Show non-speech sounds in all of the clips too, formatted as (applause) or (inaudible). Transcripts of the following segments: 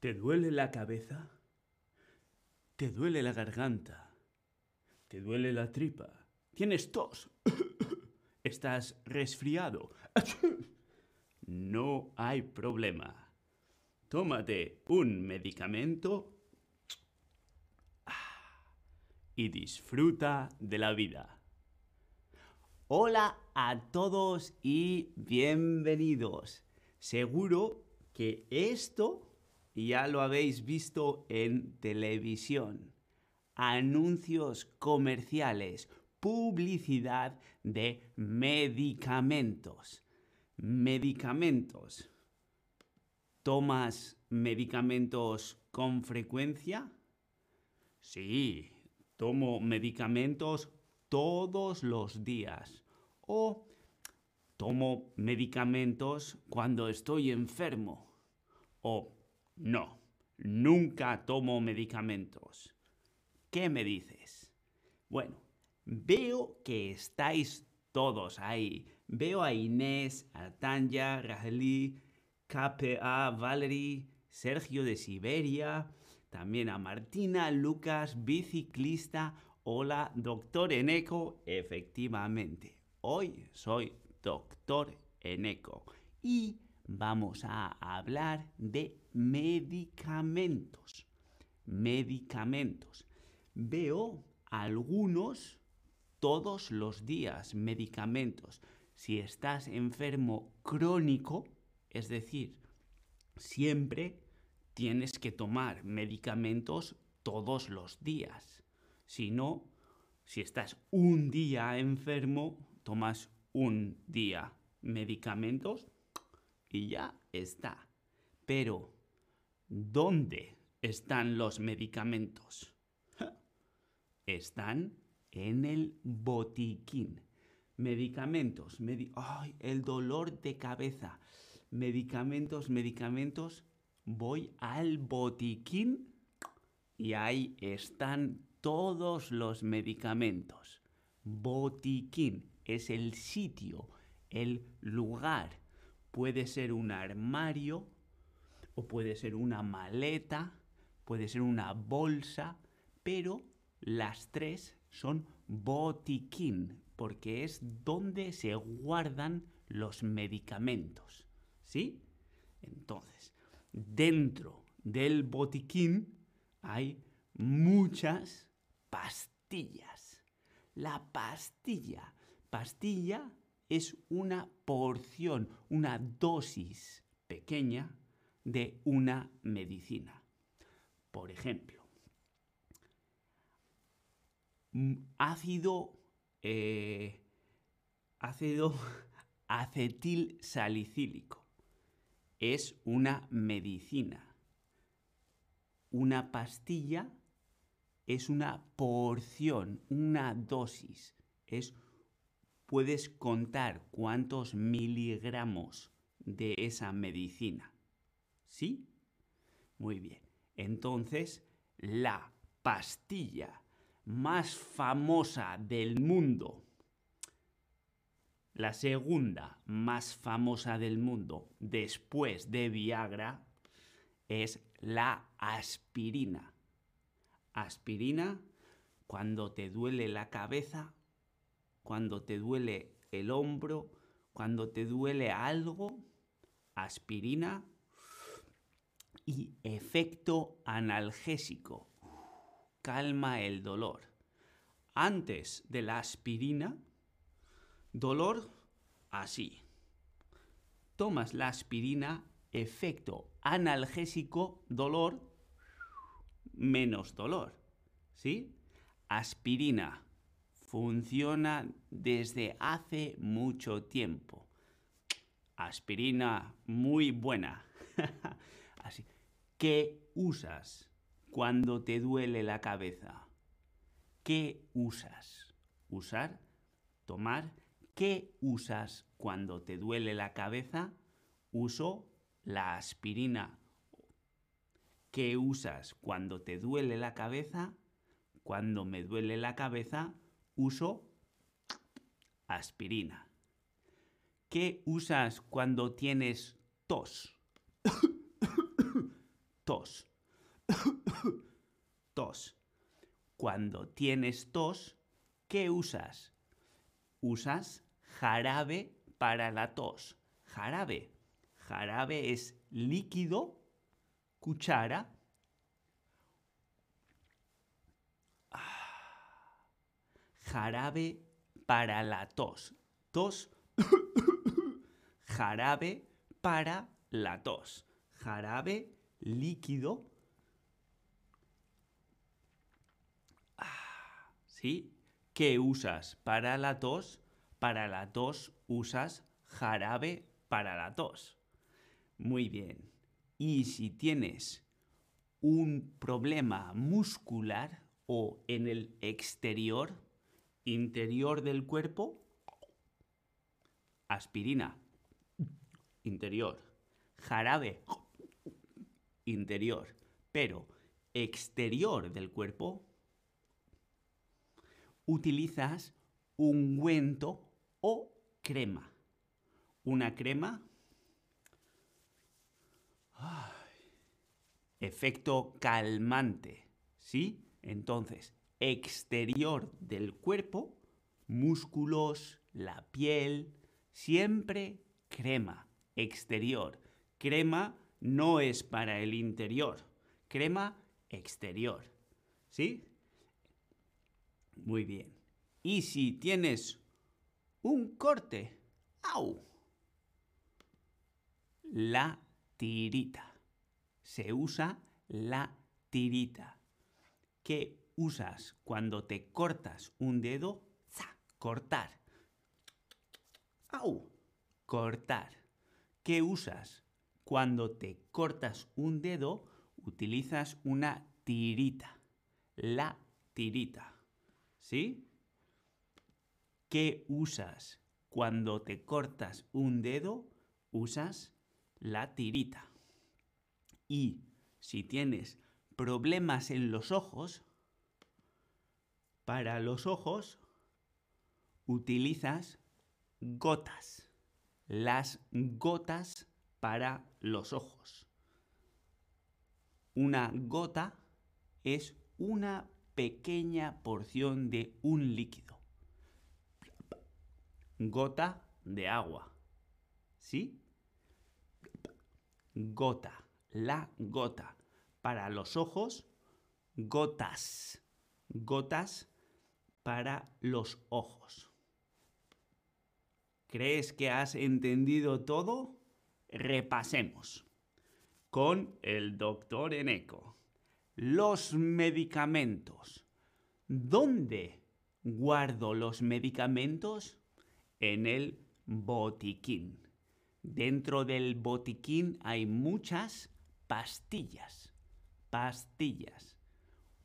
¿Te duele la cabeza? ¿Te duele la garganta? ¿Te duele la tripa? ¿Tienes tos? (coughs) ¿Estás resfriado? (coughs) No hay problema. Tómate un medicamento y disfruta de la vida. Hola a todos y bienvenidos. Seguro que esto ya lo habéis visto en televisión. Anuncios comerciales, publicidad de medicamentos. Medicamentos. ¿Tomas medicamentos con frecuencia? Sí, tomo medicamentos todos los días. O tomo medicamentos cuando estoy enfermo. O no, nunca tomo medicamentos. ¿Qué me dices? Bueno, veo que estáis todos ahí. Veo a Inés, a Tanya, Raheli, KPA, Valerie, Sergio de Siberia, también a Martina, Lucas, biciclista. Hola, doctor Eneco. Efectivamente, hoy soy doctor Eneco. Y vamos a hablar de medicamentos. Medicamentos. Veo algunos todos los días, medicamentos. Si estás enfermo crónico, es decir, siempre tienes que tomar medicamentos todos los días. Si no, si estás un día enfermo, tomas un día medicamentos y ya está. Pero, ¿dónde están los medicamentos? (laughs) Están en el botiquín. Medicamentos, ¡ay! el dolor de cabeza. Medicamentos, medicamentos. Voy al botiquín y ahí están todos los medicamentos. Botiquín es el sitio, el lugar puede ser un armario o puede ser una maleta, puede ser una bolsa, pero las tres son botiquín, porque es donde se guardan los medicamentos. ¿Sí? Entonces, dentro del botiquín hay muchas pastillas. La pastilla. Pastilla es una porción, una dosis pequeña de una medicina. Por ejemplo, mm, ácido, eh, ácido (laughs) acetil salicílico es una medicina. Una pastilla es una porción, una dosis, es puedes contar cuántos miligramos de esa medicina. ¿Sí? Muy bien. Entonces, la pastilla más famosa del mundo, la segunda más famosa del mundo después de Viagra, es la aspirina. Aspirina, cuando te duele la cabeza, cuando te duele el hombro, cuando te duele algo, aspirina y efecto analgésico. Calma el dolor. Antes de la aspirina, dolor así. Tomas la aspirina, efecto analgésico, dolor, menos dolor. ¿Sí? Aspirina funciona desde hace mucho tiempo. Aspirina muy buena. (laughs) Así. ¿Qué usas cuando te duele la cabeza? ¿Qué usas? ¿Usar? ¿Tomar? ¿Qué usas cuando te duele la cabeza? Uso la aspirina. ¿Qué usas cuando te duele la cabeza? Cuando me duele la cabeza, uso aspirina. ¿Qué usas cuando tienes tos? tos. (coughs) tos. Cuando tienes tos, ¿qué usas? Usas jarabe para la tos. Jarabe. Jarabe es líquido, cuchara. Ah. Jarabe para la tos. Tos. (coughs) jarabe para la tos. Jarabe líquido. Ah, ¿Sí? ¿Qué usas para la tos? Para la tos usas jarabe para la tos. Muy bien. Y si tienes un problema muscular o en el exterior, interior del cuerpo, aspirina, interior, jarabe, interior, pero exterior del cuerpo, utilizas ungüento o crema. Una crema. efecto calmante. ¿Sí? Entonces, exterior del cuerpo, músculos, la piel, siempre crema. Exterior. Crema no es para el interior. Crema exterior. ¿Sí? Muy bien. Y si tienes un corte, ¡au! La tirita. Se usa la tirita. ¿Qué usas cuando te cortas un dedo? ¡Za! Cortar. ¡Au! Cortar. ¿Qué usas cuando te cortas un dedo? Utilizas una tirita. La tirita. ¿Sí? ¿Qué usas cuando te cortas un dedo? Usas la tirita. Y si tienes problemas en los ojos, para los ojos utilizas gotas. Las gotas para los ojos. Una gota es una pequeña porción de un líquido. Gota de agua. ¿Sí? Gota. La gota. Para los ojos, gotas. Gotas para los ojos. ¿Crees que has entendido todo? Repasemos. Con el doctor Eneco. Los medicamentos. ¿Dónde guardo los medicamentos? En el botiquín. Dentro del botiquín hay muchas pastillas. Pastillas.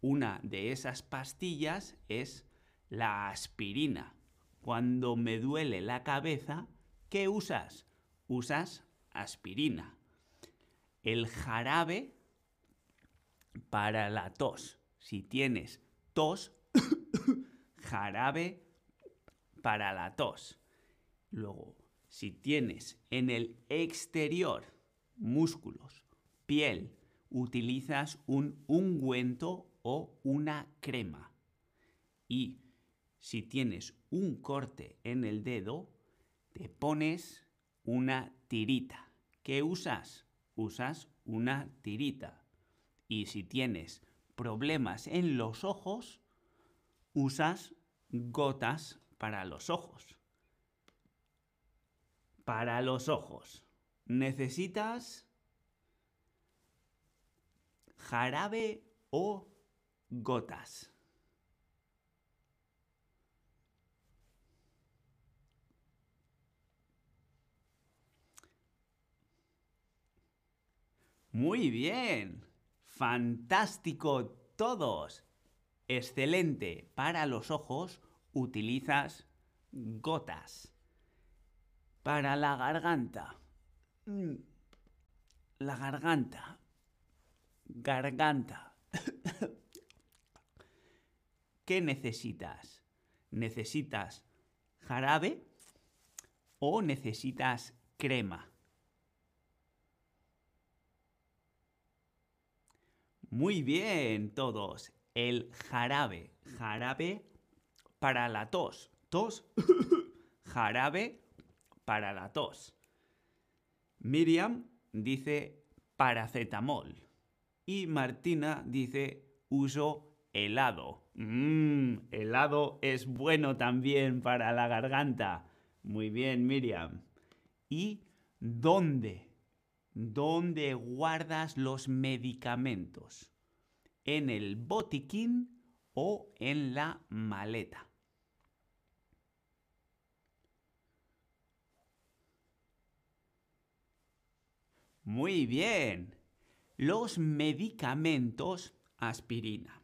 Una de esas pastillas es la aspirina. Cuando me duele la cabeza, ¿qué usas? Usas aspirina. El jarabe para la tos. Si tienes tos, (coughs) jarabe para la tos. Luego, si tienes en el exterior músculos, piel, utilizas un ungüento o una crema. Y si tienes un corte en el dedo, te pones una tirita. ¿Qué usas? Usas una tirita. Y si tienes problemas en los ojos, usas gotas para los ojos para los ojos. Necesitas jarabe o gotas. Muy bien. Fantástico todos. Excelente. Para los ojos utilizas gotas para la garganta. Mm. La garganta. Garganta. (coughs) ¿Qué necesitas? ¿Necesitas jarabe o necesitas crema? Muy bien, todos. el jarabe. Jarabe para la tos. Tos. (laughs) jarabe para la tos. Miriam dice paracetamol. Y Martina dice uso helado. Mmm, helado es bueno también para la garganta. Muy bien, Miriam. ¿Y dónde? ¿Dónde guardas los medicamentos? ¿En el botiquín o en la maleta? Muy bien. Los medicamentos, aspirina,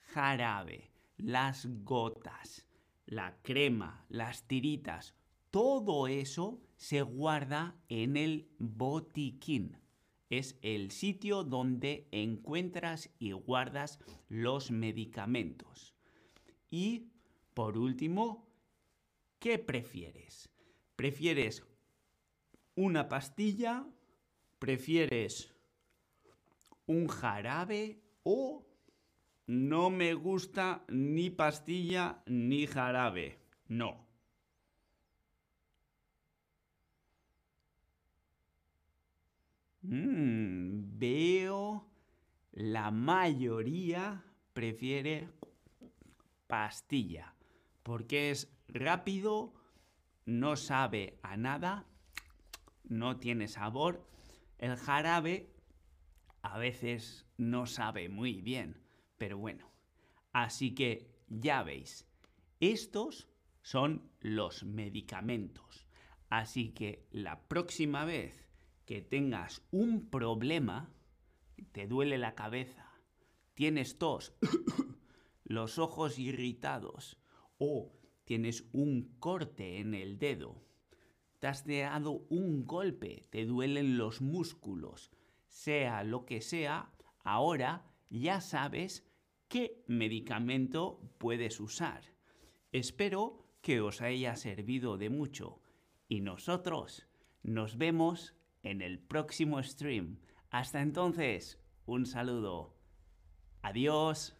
jarabe, las gotas, la crema, las tiritas, todo eso se guarda en el botiquín. Es el sitio donde encuentras y guardas los medicamentos. Y, por último, ¿qué prefieres? ¿Prefieres una pastilla? ¿Prefieres un jarabe o no me gusta ni pastilla ni jarabe? No. Mm, veo la mayoría prefiere pastilla porque es rápido, no sabe a nada, no tiene sabor el jarabe a veces no sabe muy bien, pero bueno. Así que ya veis, estos son los medicamentos. Así que la próxima vez que tengas un problema, te duele la cabeza, tienes tos, (coughs) los ojos irritados o tienes un corte en el dedo, te has dado un golpe, te duelen los músculos, sea lo que sea, ahora ya sabes qué medicamento puedes usar. Espero que os haya servido de mucho y nosotros nos vemos en el próximo stream. Hasta entonces, un saludo. Adiós.